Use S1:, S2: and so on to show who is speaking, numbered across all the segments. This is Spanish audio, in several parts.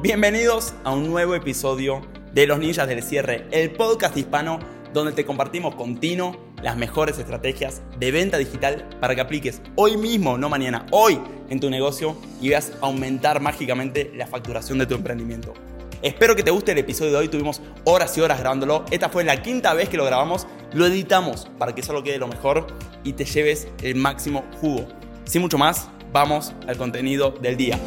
S1: Bienvenidos a un nuevo episodio de Los Ninjas del Cierre, el podcast hispano donde te compartimos continuo las mejores estrategias de venta digital para que apliques hoy mismo, no mañana, hoy en tu negocio y veas aumentar mágicamente la facturación de tu emprendimiento. Espero que te guste el episodio de hoy, tuvimos horas y horas grabándolo, esta fue la quinta vez que lo grabamos, lo editamos para que solo quede lo mejor y te lleves el máximo jugo. Sin mucho más, vamos al contenido del día.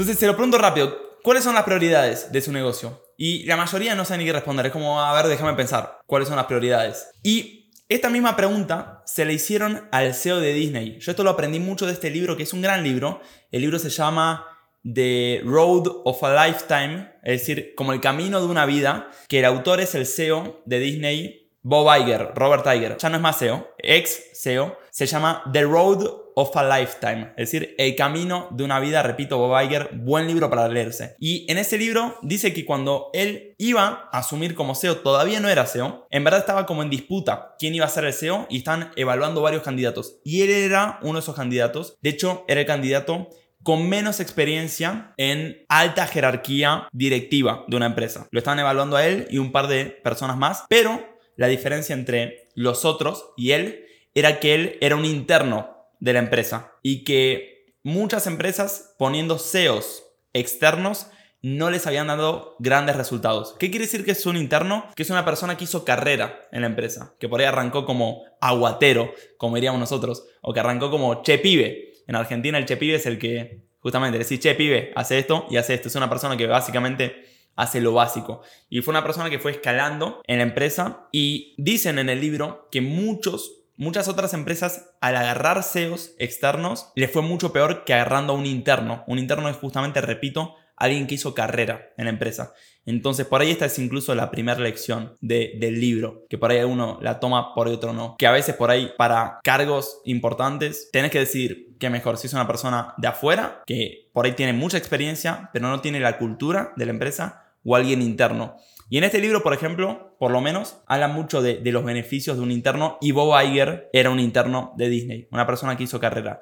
S1: Entonces, se lo pregunto rápido. ¿Cuáles son las prioridades de su negocio? Y la mayoría no saben ni qué responder. Es como, a ver, déjame pensar. ¿Cuáles son las prioridades? Y esta misma pregunta se le hicieron al CEO de Disney. Yo esto lo aprendí mucho de este libro, que es un gran libro. El libro se llama The Road of a Lifetime, es decir, como el camino de una vida, que el autor es el CEO de Disney, Bob Iger, Robert Iger, ya no es más CEO, ex CEO, se llama The Road of a Lifetime, es decir, el camino de una vida, repito, Bob Iger, buen libro para leerse. Y en ese libro dice que cuando él iba a asumir como CEO, todavía no era CEO, en verdad estaba como en disputa quién iba a ser el CEO y están evaluando varios candidatos. Y él era uno de esos candidatos, de hecho, era el candidato con menos experiencia en alta jerarquía directiva de una empresa. Lo estaban evaluando a él y un par de personas más, pero la diferencia entre los otros y él era que él era un interno de la empresa y que muchas empresas poniendo CEOs externos no les habían dado grandes resultados. ¿Qué quiere decir que es un interno? Que es una persona que hizo carrera en la empresa, que por ahí arrancó como aguatero, como diríamos nosotros, o que arrancó como che pibe. En Argentina el che pibe es el que justamente decís che pibe, hace esto y hace esto. Es una persona que básicamente hace lo básico. Y fue una persona que fue escalando en la empresa y dicen en el libro que muchos Muchas otras empresas al agarrar CEOs externos les fue mucho peor que agarrando a un interno. Un interno es justamente, repito, alguien que hizo carrera en la empresa. Entonces por ahí esta es incluso la primera lección del libro, que por ahí uno la toma, por otro no. Que a veces por ahí para cargos importantes tenés que decir que mejor si es una persona de afuera, que por ahí tiene mucha experiencia, pero no tiene la cultura de la empresa, o alguien interno. Y en este libro, por ejemplo, por lo menos, habla mucho de, los beneficios de un interno y Bob Iger era un interno de Disney, una persona que hizo carrera.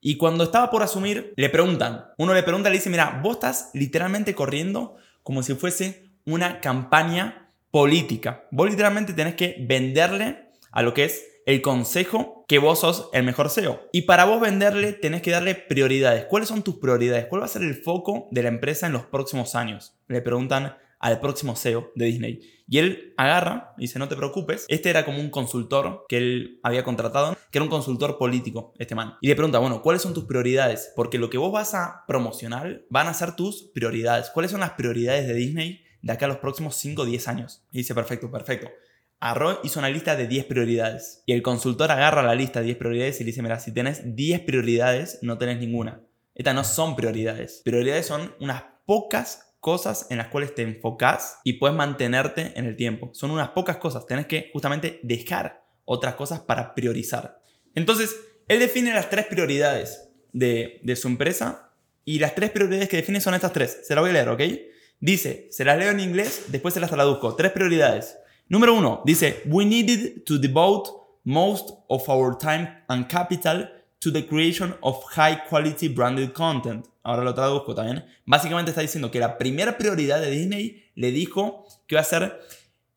S1: Y cuando estaba por asumir, le preguntan, uno le pregunta, le dice, mira, vos estás literalmente corriendo como si fuese una campaña política. Vos literalmente tenés que venderle a lo que es el consejo que vos sos el mejor SEO. Y para vos venderle tenés que darle prioridades. ¿Cuáles son tus prioridades? ¿Cuál va a ser el foco de la empresa en los próximos años? Le preguntan al próximo SEO de Disney. Y él agarra y dice, no te preocupes, este era como un consultor que él había contratado, que era un consultor político, este man. Y le pregunta, bueno, ¿cuáles son tus prioridades? Porque lo que vos vas a promocionar van a ser tus prioridades. ¿Cuáles son las prioridades de Disney de acá a los próximos 5 o 10 años? Y dice, perfecto, perfecto. Arroy hizo una lista de 10 prioridades. Y el consultor agarra la lista de 10 prioridades y le dice, mira, si tenés 10 prioridades, no tenés ninguna. Estas no son prioridades. Prioridades son unas pocas cosas en las cuales te enfocas y puedes mantenerte en el tiempo. Son unas pocas cosas. Tenés que justamente dejar otras cosas para priorizar. Entonces, él define las tres prioridades de, de su empresa y las tres prioridades que define son estas tres. Se las voy a leer, ¿ok? Dice, se las leo en inglés, después se las traduzco. Tres prioridades. Número uno, dice, we needed to devote most of our time and capital to the creation of high quality branded content. Ahora lo traduzco también. Básicamente está diciendo que la primera prioridad de Disney le dijo que iba a ser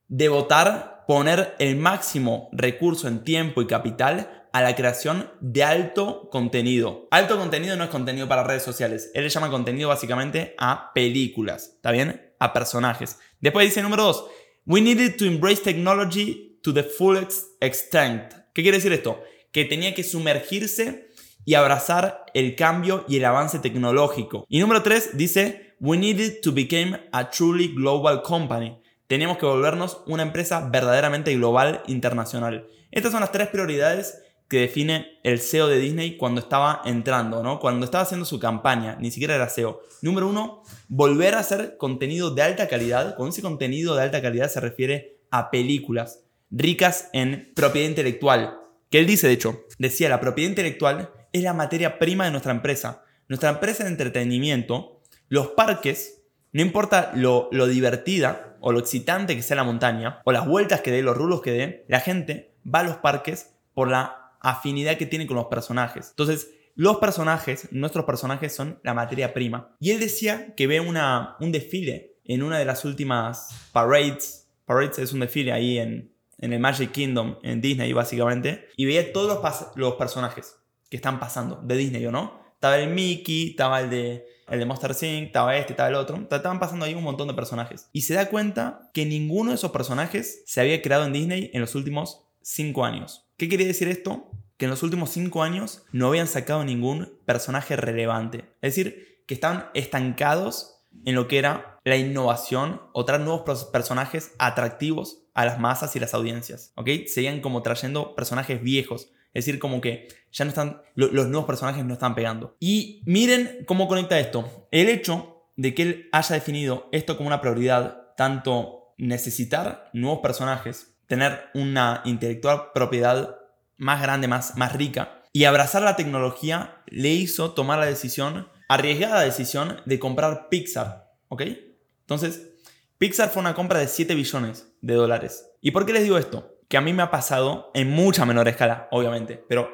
S1: devotar, poner el máximo recurso en tiempo y capital a la creación de alto contenido. Alto contenido no es contenido para redes sociales. Él le llama contenido básicamente a películas, ¿está bien? A personajes. Después dice número dos, we needed to embrace technology to the fullest extent. ¿Qué quiere decir esto? Que tenía que sumergirse y abrazar el cambio y el avance tecnológico. Y número 3 dice, we needed to become a truly global company. Teníamos que volvernos una empresa verdaderamente global internacional. Estas son las tres prioridades que define el SEO de Disney cuando estaba entrando, ¿no? Cuando estaba haciendo su campaña, ni siquiera era SEO. Número uno, volver a hacer contenido de alta calidad. Con ese contenido de alta calidad se refiere a películas ricas en propiedad intelectual, que él dice, de hecho, decía, la propiedad intelectual es la materia prima de nuestra empresa. Nuestra empresa de entretenimiento, los parques, no importa lo, divertida o lo excitante que sea la montaña, o las vueltas que dé, los rulos que dé, la gente va a los parques por la afinidad que tiene con los personajes. Entonces, los personajes, nuestros personajes son la materia prima. Y él decía que ve una, un desfile en una de las últimas parades. Parades es un desfile ahí en, en el Magic Kingdom, en Disney básicamente. Y veía todos los, personajes que están pasando de Disney, ¿o no? Estaba el Mickey, estaba el de, el de Monster Inc., estaba este, estaba el otro. Estaban pasando ahí un montón de personajes. Y se da cuenta que ninguno de esos personajes se había creado en Disney en los últimos 5 años. ¿Qué quiere decir esto? Que en los últimos 5 años no habían sacado ningún personaje relevante. Es decir, que estaban estancados en lo que era la innovación o traer nuevos personajes atractivos a las masas y las audiencias. ¿Ok? Seguían como trayendo personajes viejos. Es decir, como que ya no están, los nuevos personajes no están pegando. Y miren cómo conecta esto. El hecho de que él haya definido esto como una prioridad, tanto necesitar nuevos personajes, tener una intelectual propiedad más grande, más, más rica, y abrazar la tecnología le hizo tomar la decisión, arriesgada decisión, de comprar Pixar. ¿Ok? Entonces, Pixar fue una compra de 7 billones de dólares. ¿Y por qué les digo esto? que a mí me ha pasado en mucha menor escala, obviamente, pero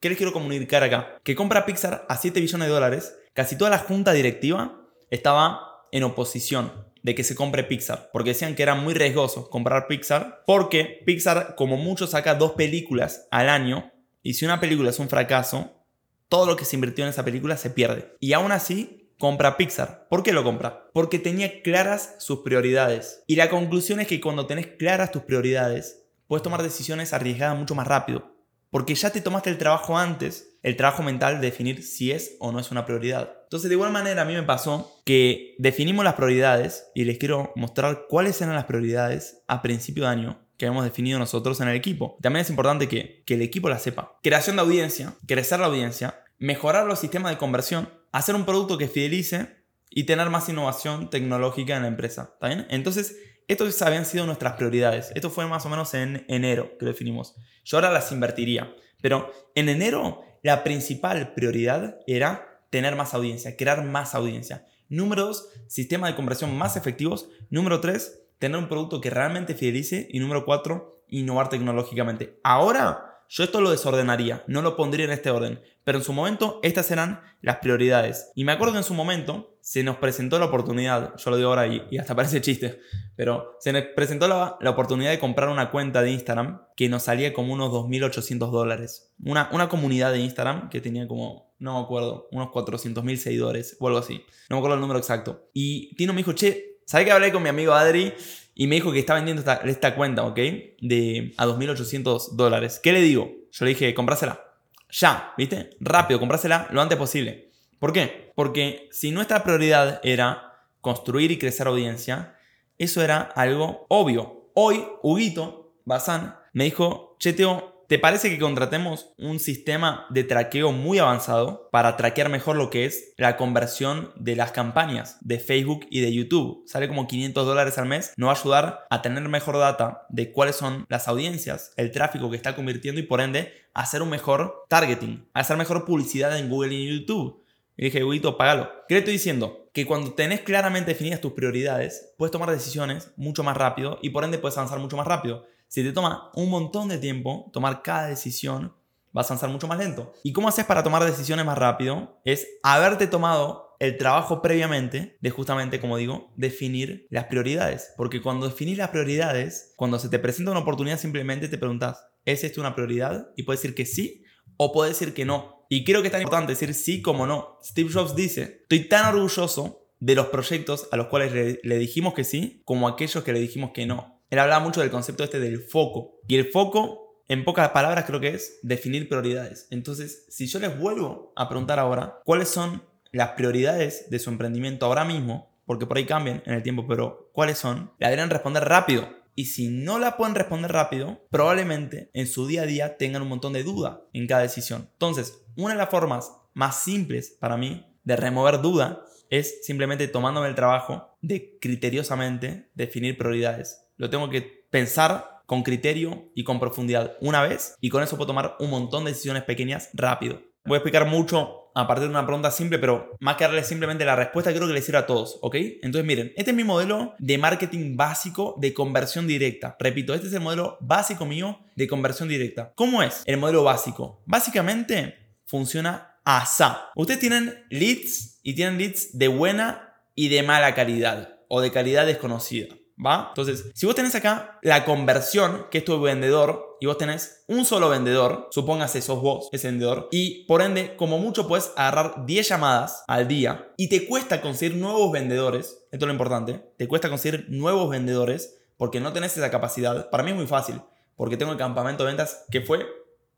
S1: ¿qué les quiero comunicar acá? Que compra Pixar a 7 billones de dólares, casi toda la junta directiva estaba en oposición de que se compre Pixar, porque decían que era muy riesgoso comprar Pixar, porque Pixar como mucho saca dos películas al año, y si una película es un fracaso, todo lo que se invirtió en esa película se pierde. Y aún así, compra Pixar. ¿Por qué lo compra? Porque tenía claras sus prioridades. Y la conclusión es que cuando tenés claras tus prioridades, puedes tomar decisiones arriesgadas mucho más rápido. Porque ya te tomaste el trabajo antes, el trabajo mental de definir si es o no es una prioridad. Entonces, de igual manera, a mí me pasó que definimos las prioridades y les quiero mostrar cuáles eran las prioridades a principio de año que hemos definido nosotros en el equipo. También es importante que, que el equipo la sepa. Creación de audiencia, crecer la audiencia, mejorar los sistemas de conversión, hacer un producto que fidelice y tener más innovación tecnológica en la empresa. ¿Está bien? Entonces, estos habían sido nuestras prioridades. Esto fue más o menos en enero que lo definimos. Yo ahora las invertiría. Pero en enero la principal prioridad era tener más audiencia, crear más audiencia. Número dos, sistema de conversión más efectivos. Número tres, tener un producto que realmente fidelice. Y número cuatro, innovar tecnológicamente. Ahora yo esto lo desordenaría, no lo pondría en este orden, pero en su momento estas eran las prioridades. Y me acuerdo en su momento se nos presentó la oportunidad, yo lo digo ahora y, hasta parece chiste, pero se nos presentó la, oportunidad de comprar una cuenta de Instagram que nos salía como unos 2.800 dólares. Una, una comunidad de Instagram que tenía como, no me acuerdo, unos 400.000 seguidores o algo así. No me acuerdo el número exacto. Y Tino me dijo, che, ¿sabes que hablé con mi amigo Adri? y me dijo que está vendiendo esta, cuenta, ¿ok? De a 2.800 dólares. ¿Qué le digo? Yo le dije, comprásela. Ya, ¿viste? Rápido, comprásela lo antes posible. ¿Por qué? Porque si nuestra prioridad era construir y crecer audiencia, eso era algo obvio. Hoy, Huguito Bazán me dijo, Cheteo, ¿Te parece que contratemos un sistema de traqueo muy avanzado para traquear mejor lo que es la conversión de las campañas de Facebook y de YouTube? Sale como 500 dólares al mes. Nos va a ayudar a tener mejor data de cuáles son las audiencias, el tráfico que está convirtiendo y por ende hacer un mejor targeting, hacer mejor publicidad en Google y en YouTube. Y dije, Huguito, págalo. ¿Qué le estoy diciendo? Que cuando tenés claramente definidas tus prioridades, puedes tomar decisiones mucho más rápido y por ende puedes avanzar mucho más rápido. Si te toma un montón de tiempo tomar cada decisión, vas a avanzar mucho más lento. ¿Y cómo haces para tomar decisiones más rápido? Es haberte tomado el trabajo previamente de justamente, como digo, definir las prioridades. Porque cuando definís las prioridades, cuando se te presenta una oportunidad, simplemente te preguntas, ¿es esto una prioridad? Y puedes decir que sí o puedes decir que no. Y creo que es tan importante decir sí como no. Steve Jobs dice, estoy tan orgulloso de los proyectos a los cuales le, le dijimos que sí como aquellos que le dijimos que no. Él hablaba mucho del concepto este del foco. Y el foco, en pocas palabras, creo que es definir prioridades. Entonces, si yo les vuelvo a preguntar ahora cuáles son las prioridades de su emprendimiento ahora mismo, porque por ahí cambian en el tiempo, pero cuáles son, le deberían responder rápido. Y si no la pueden responder rápido, probablemente en su día a día tengan un montón de duda en cada decisión. Entonces, una de las formas más simples para mí de remover duda es simplemente tomándome el trabajo de criteriosamente definir prioridades. Lo tengo que pensar con criterio y con profundidad una vez y con eso puedo tomar un montón de decisiones pequeñas rápido. Voy a explicar mucho a partir de una pregunta simple, pero más que darle simplemente la respuesta, creo que le sirve a todos, ¿ok? Entonces miren, este es mi modelo de marketing básico de conversión directa. Repito, este es el modelo básico mío de conversión directa. ¿Cómo es el modelo básico? Básicamente funciona ASA. Ustedes tienen leads y tienen leads de buena y de mala calidad o de calidad desconocida. ¿Va? Entonces, si vos tenés acá la conversión, que es tu vendedor, y vos tenés un solo vendedor, supóngase sos vos ese vendedor, y por ende, como mucho puedes agarrar 10 llamadas al día y te cuesta conseguir nuevos vendedores, esto es lo importante, te cuesta conseguir nuevos vendedores porque no tenés esa capacidad. Para mí es muy fácil, porque tengo el campamento de ventas que fue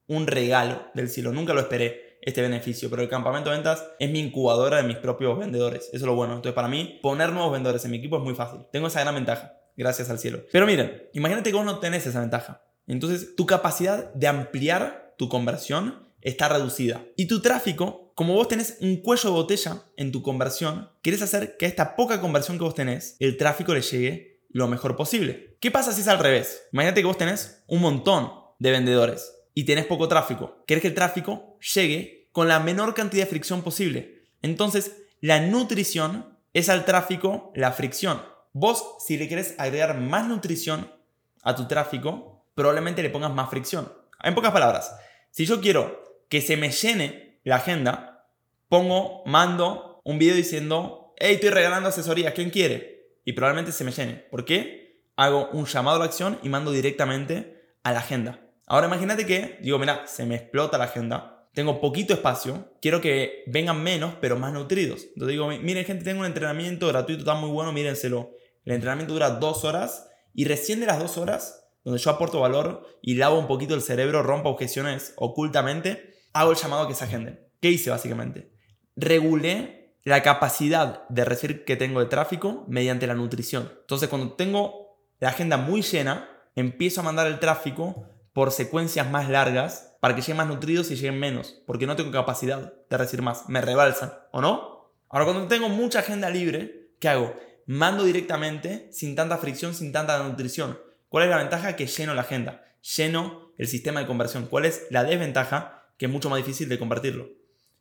S1: un regalo del cielo, nunca lo esperé este beneficio, pero el campamento de ventas es mi incubadora de mis propios vendedores. Eso es lo bueno. Entonces, para mí, poner nuevos vendedores en mi equipo es muy fácil. Tengo esa gran ventaja, gracias al cielo. Pero miren, imagínate que vos no tenés esa ventaja. Entonces, tu capacidad de ampliar tu conversión está reducida. Y tu tráfico, como vos tenés un cuello de botella en tu conversión, quieres hacer que a esta poca conversión que vos tenés, el tráfico le llegue lo mejor posible. ¿Qué pasa si es al revés? Imagínate que vos tenés un montón de vendedores y tenés poco tráfico. Querés que el tráfico llegue con la menor cantidad de fricción posible. Entonces, la nutrición es al tráfico la fricción. Vos, si le querés agregar más nutrición a tu tráfico, probablemente le pongas más fricción. En pocas palabras, si yo quiero que se me llene la agenda, pongo, mando un video diciendo, hey, estoy regalando asesorías, ¿quién quiere? Y probablemente se me llene. ¿Por qué? Hago un llamado a la acción y mando directamente a la agenda. Ahora imagínate que, digo, mira, se me explota la agenda, tengo poquito espacio, quiero que vengan menos, pero más nutridos. Entonces digo, miren gente, tengo un entrenamiento gratuito, está muy bueno, mírenselo. El entrenamiento dura dos horas y recién de las dos horas, donde yo aporto valor y lavo un poquito el cerebro, rompo objeciones ocultamente, hago el llamado a que se agenden. ¿Qué hice básicamente? Regulé la capacidad de recibir que tengo de tráfico mediante la nutrición. Entonces cuando tengo la agenda muy llena, empiezo a mandar el tráfico por secuencias más largas para que lleguen más nutridos y lleguen menos, porque no tengo capacidad de recibir más, me rebalsan, ¿o no? Ahora cuando tengo mucha agenda libre, ¿qué hago? Mando directamente, sin tanta fricción, sin tanta nutrición. ¿Cuál es la ventaja? Que lleno la agenda, lleno el sistema de conversión. ¿Cuál es la desventaja? Que es mucho más difícil de convertirlo.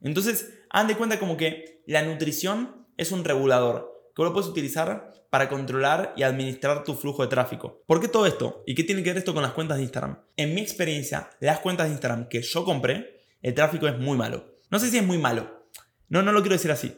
S1: Entonces, han de cuenta como que la nutrición es un regulador, que lo puedes utilizar para controlar y administrar tu flujo de tráfico. ¿Por qué todo esto? ¿Y qué tiene que ver esto con las cuentas de Instagram? En mi experiencia, las cuentas de Instagram que yo compré, el tráfico es muy malo. No sé si es muy malo. No, no lo quiero decir así.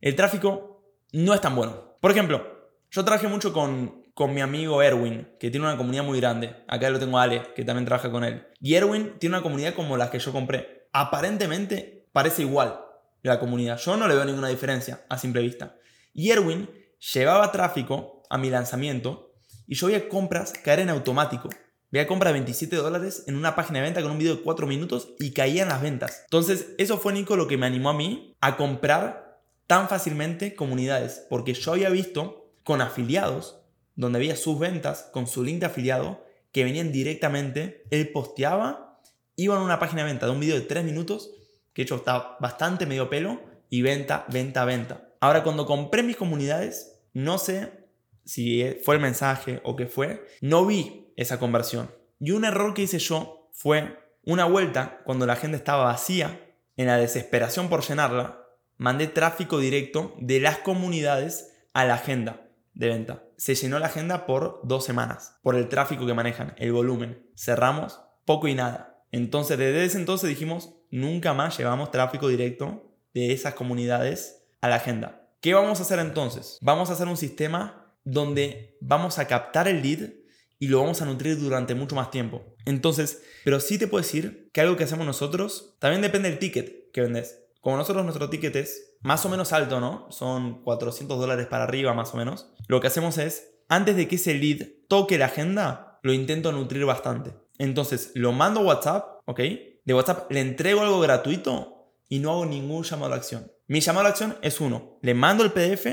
S1: El tráfico no es tan bueno. Por ejemplo, yo trabajé mucho con, con mi amigo Erwin, que tiene una comunidad muy grande. Acá lo tengo a Ale, que también trabaja con él. Y Erwin tiene una comunidad como la que yo compré. Aparentemente parece igual la comunidad. Yo no le veo ninguna diferencia a simple vista. Y Erwin llevaba tráfico a mi lanzamiento y yo veía compras caer en automático. Veía compras de 27 dólares en una página de venta con un video de 4 minutos y caían las ventas. Entonces, eso fue Nico lo que me animó a mí a comprar tan fácilmente comunidades. Porque yo había visto con afiliados, donde veía sus ventas con su link de afiliado, que venían directamente, él posteaba, iba a una página de venta de un video de 3 minutos, que de hecho está bastante medio pelo, y venta, venta, venta. Ahora, cuando compré mis comunidades, no sé si fue el mensaje o qué fue, no vi esa conversión. Y un error que hice yo fue una vuelta, cuando la gente estaba vacía, en la desesperación por llenarla, mandé tráfico directo de las comunidades a la agenda de venta. Se llenó la agenda por dos semanas, por el tráfico que manejan, el volumen. Cerramos poco y nada. Entonces, desde ese entonces dijimos, nunca más llevamos tráfico directo de esas comunidades a la agenda. ¿Qué vamos a hacer entonces? Vamos a hacer un sistema donde vamos a captar el lead y lo vamos a nutrir durante mucho más tiempo. Entonces, pero sí te puedo decir que algo que hacemos nosotros también depende del ticket que vendes. Como nosotros nuestro ticket es más o menos alto, ¿no? Son 400 dólares para arriba más o menos. Lo que hacemos es, antes de que ese lead toque la agenda, lo intento nutrir bastante. Entonces, lo mando a WhatsApp, ¿ok? De WhatsApp le entrego algo gratuito y no hago ningún llamado a acción. Mi llamado a la acción es uno. Le mando el PDF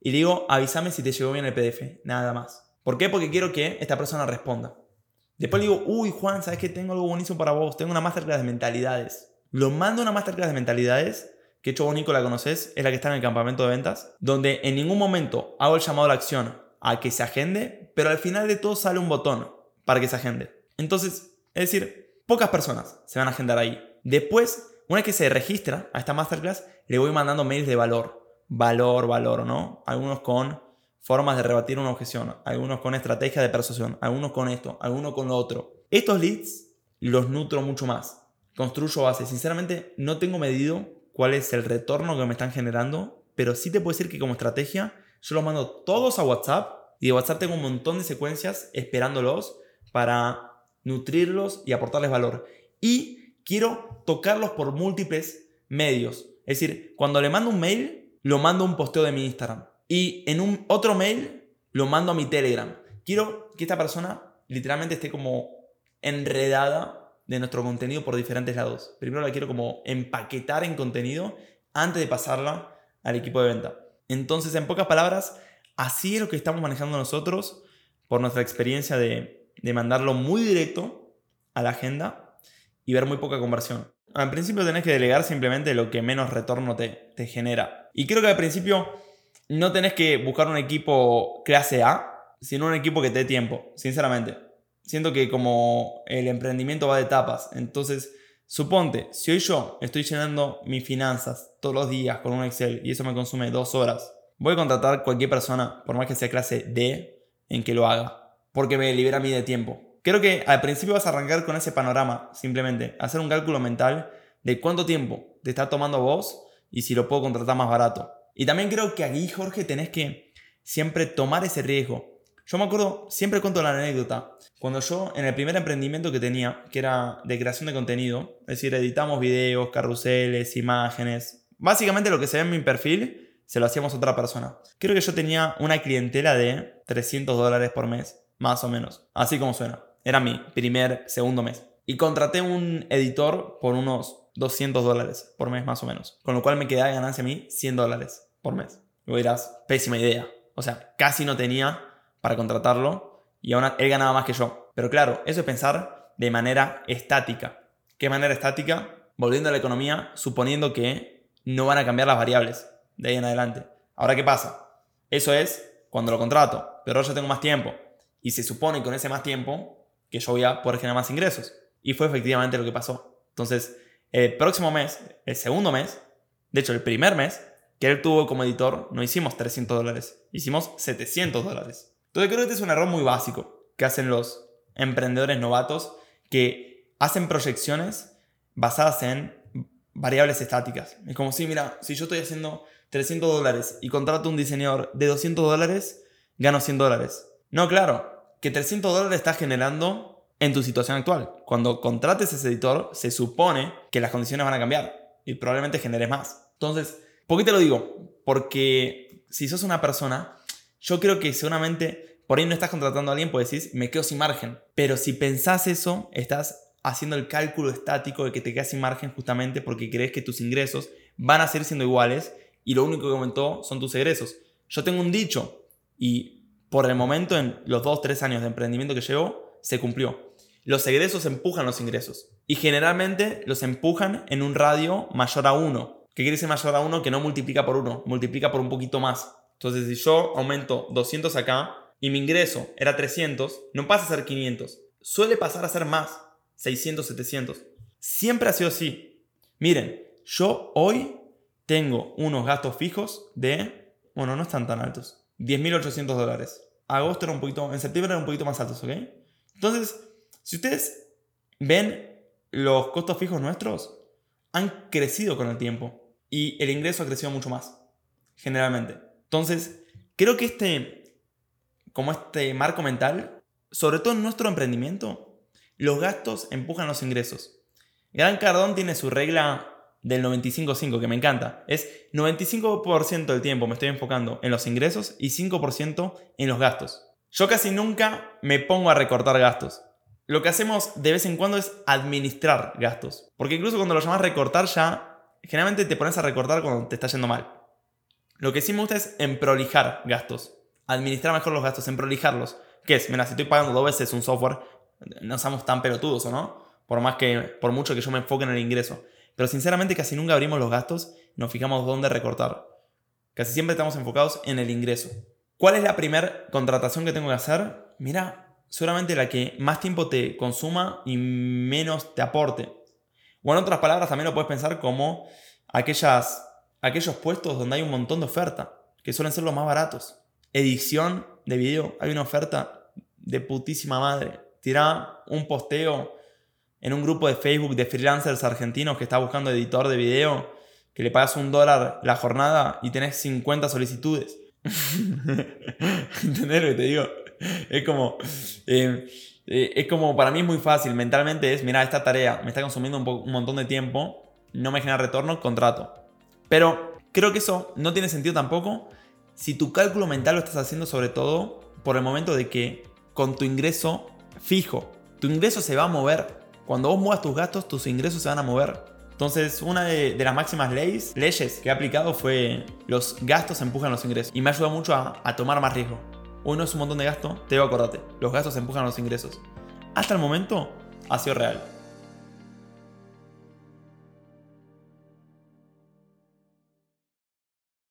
S1: y le digo, avísame si te llegó bien el PDF. Nada más. ¿Por qué? Porque quiero que esta persona responda. Después le digo, uy Juan, ¿sabes que tengo algo buenísimo para vos? Tengo una masterclass de mentalidades. Lo mando a una masterclass de mentalidades, que hecho bonito la conoces, es la que está en el campamento de ventas, donde en ningún momento hago el llamado a la acción a que se agende, pero al final de todo sale un botón para que se agende. Entonces, es decir, pocas personas se van a agendar ahí. Después, una vez que se registra a esta masterclass, le voy mandando mails de valor. Valor, valor, ¿no? Algunos con formas de rebatir una objeción, algunos con estrategias de persuasión, algunos con esto, algunos con lo otro. Estos leads los nutro mucho más. construyo base. Sinceramente, no tengo medido cuál es el retorno que me están generando, pero sí te puedo decir que como estrategia, yo los mando todos a WhatsApp y de WhatsApp tengo un montón de secuencias esperándolos para nutrirlos y aportarles valor. Y quiero tocarlos por múltiples medios. Es decir, cuando le mando un mail, lo mando a un posteo de mi Instagram. Y en un otro mail, lo mando a mi Telegram. Quiero que esta persona literalmente esté como enredada de nuestro contenido por diferentes lados. Primero la quiero como empaquetar en contenido antes de pasarla al equipo de venta. Entonces, en pocas palabras, así es lo que estamos manejando nosotros por nuestra experiencia de, de mandarlo muy directo a la agenda y ver muy poca conversión. Al principio tenés que delegar simplemente lo que menos retorno te, te genera. Y creo que al principio no tenés que buscar un equipo clase A, sino un equipo que te dé tiempo, sinceramente siento que como el emprendimiento va de etapas, entonces suponte, si hoy yo estoy llenando mis finanzas todos los días con un Excel y eso me consume dos horas, voy a contratar cualquier persona, por más que sea clase D, en que lo haga, porque me libera a mí de tiempo. Creo que al principio vas a arrancar con ese panorama, simplemente, hacer un cálculo mental de cuánto tiempo te está tomando vos y si lo puedo contratar más barato. Y también creo que aquí, Jorge, tenés que siempre tomar ese riesgo. Yo me acuerdo, siempre cuento la anécdota, cuando yo en el primer emprendimiento que tenía, que era de creación de contenido, es decir, editamos videos, carruseles, imágenes, básicamente lo que se ve en mi perfil, se lo hacíamos a otra persona. Creo que yo tenía una clientela de 300 dólares por mes, más o menos, así como suena. Era mi primer, segundo mes. Y contraté un editor por unos 200 dólares por mes, más o menos. Con lo cual me quedaba ganancia a mí 100 dólares por mes. Y dirás, pésima idea. O sea, casi no tenía para contratarlo y aún él ganaba más que yo. Pero claro, eso es pensar de manera estática. ¿Qué manera estática? Volviendo a la economía, suponiendo que no van a cambiar las variables de ahí en adelante. Ahora, ¿qué pasa? Eso es cuando lo contrato, pero yo tengo más tiempo. Y se supone con ese más tiempo que yo voy a poder generar más ingresos. Y fue efectivamente lo que pasó. Entonces, el próximo mes, el segundo mes, de hecho el primer mes, que él tuvo como editor, no hicimos 300 dólares, hicimos 700 dólares. Entonces creo que este es un error muy básico que hacen los emprendedores novatos que hacen proyecciones basadas en variables estáticas. Es como si, mira, si yo estoy haciendo 300 dólares y contrato un diseñador de 200 dólares, gano 100 dólares. No, claro, que 300 dólares estás generando en tu situación actual. Cuando contrates ese editor, se supone que las condiciones van a cambiar y probablemente generes más. Entonces, ¿por qué te lo digo? Porque si sos una persona yo creo que seguramente por ahí no estás contratando a alguien, pues decís, me quedo sin margen. Pero si pensás eso, estás haciendo el cálculo estático de que te quedas sin margen justamente porque crees que tus ingresos van a seguir siendo iguales y lo único que aumentó son tus egresos. Yo tengo un dicho y por el momento en los 2, 3 años de emprendimiento que llevo, se cumplió. Los egresos empujan los ingresos y generalmente los empujan en un radio mayor a 1. ¿Qué quiere decir mayor a 1? Que no multiplica por 1, multiplica por un poquito más. Entonces, si yo aumento 200 acá y mi ingreso era 300, no pasa a ser 500. Suele pasar a ser más, 600, 700. Siempre ha sido así. Miren, yo hoy tengo unos gastos fijos de, bueno, no están tan altos, 10.800 dólares. Agosto era un poquito, en septiembre eran un poquito más altos, ¿ok? Entonces, si ustedes ven los costos fijos nuestros, han crecido con el tiempo y el ingreso ha crecido mucho más, generalmente. Entonces, creo que este, como este marco mental, sobre todo en nuestro emprendimiento, los gastos empujan los ingresos. Gran Cardón tiene su regla del 95-5 que me encanta. Es 95% del tiempo me estoy enfocando en los ingresos y 5% en los gastos. Yo casi nunca me pongo a recortar gastos. Lo que hacemos de vez en cuando es administrar gastos. Porque incluso cuando lo llamas recortar ya, generalmente te pones a recortar cuando te está yendo mal. Lo que sí me gusta es emprolijar gastos. Administrar mejor los gastos, emprolijarlos. ¿Qué es? Mira, si estoy pagando dos veces un software, no somos tan pelotudos, ¿o no? Por más que, por mucho que yo me enfoque en el ingreso. Pero sinceramente casi nunca abrimos los gastos nos fijamos dónde recortar. Casi siempre estamos enfocados en el ingreso. ¿Cuál es la primera contratación que tengo que hacer? Mira, seguramente la que más tiempo te consuma y menos te aporte. O en otras palabras, también lo puedes pensar como aquellas aquellos puestos donde hay un montón de oferta, que suelen ser los más baratos. Edición de video, hay una oferta de putísima madre. Tira un posteo en un grupo de Facebook de freelancers argentinos que está buscando editor de video, que le pagas un dólar la jornada y tenés 50 solicitudes. ¿Entendés lo que te digo? Es como... Eh, eh, es como para mí es muy fácil, mentalmente es, mira, esta tarea me está consumiendo un, un montón de tiempo, no me genera retorno, contrato. Pero creo que eso no tiene sentido tampoco si tu cálculo mental lo estás haciendo sobre todo por el momento de que con tu ingreso fijo, tu ingreso se va a mover. Cuando vos muevas tus gastos, tus ingresos se van a mover. Entonces, una de, las máximas leyes, leyes que he aplicado fue los gastos empujan los ingresos. Y me ayudado mucho a, a tomar más riesgo. Hoy no es un montón de gasto, te digo acordate, los gastos empujan los ingresos. Hasta el momento ha sido real.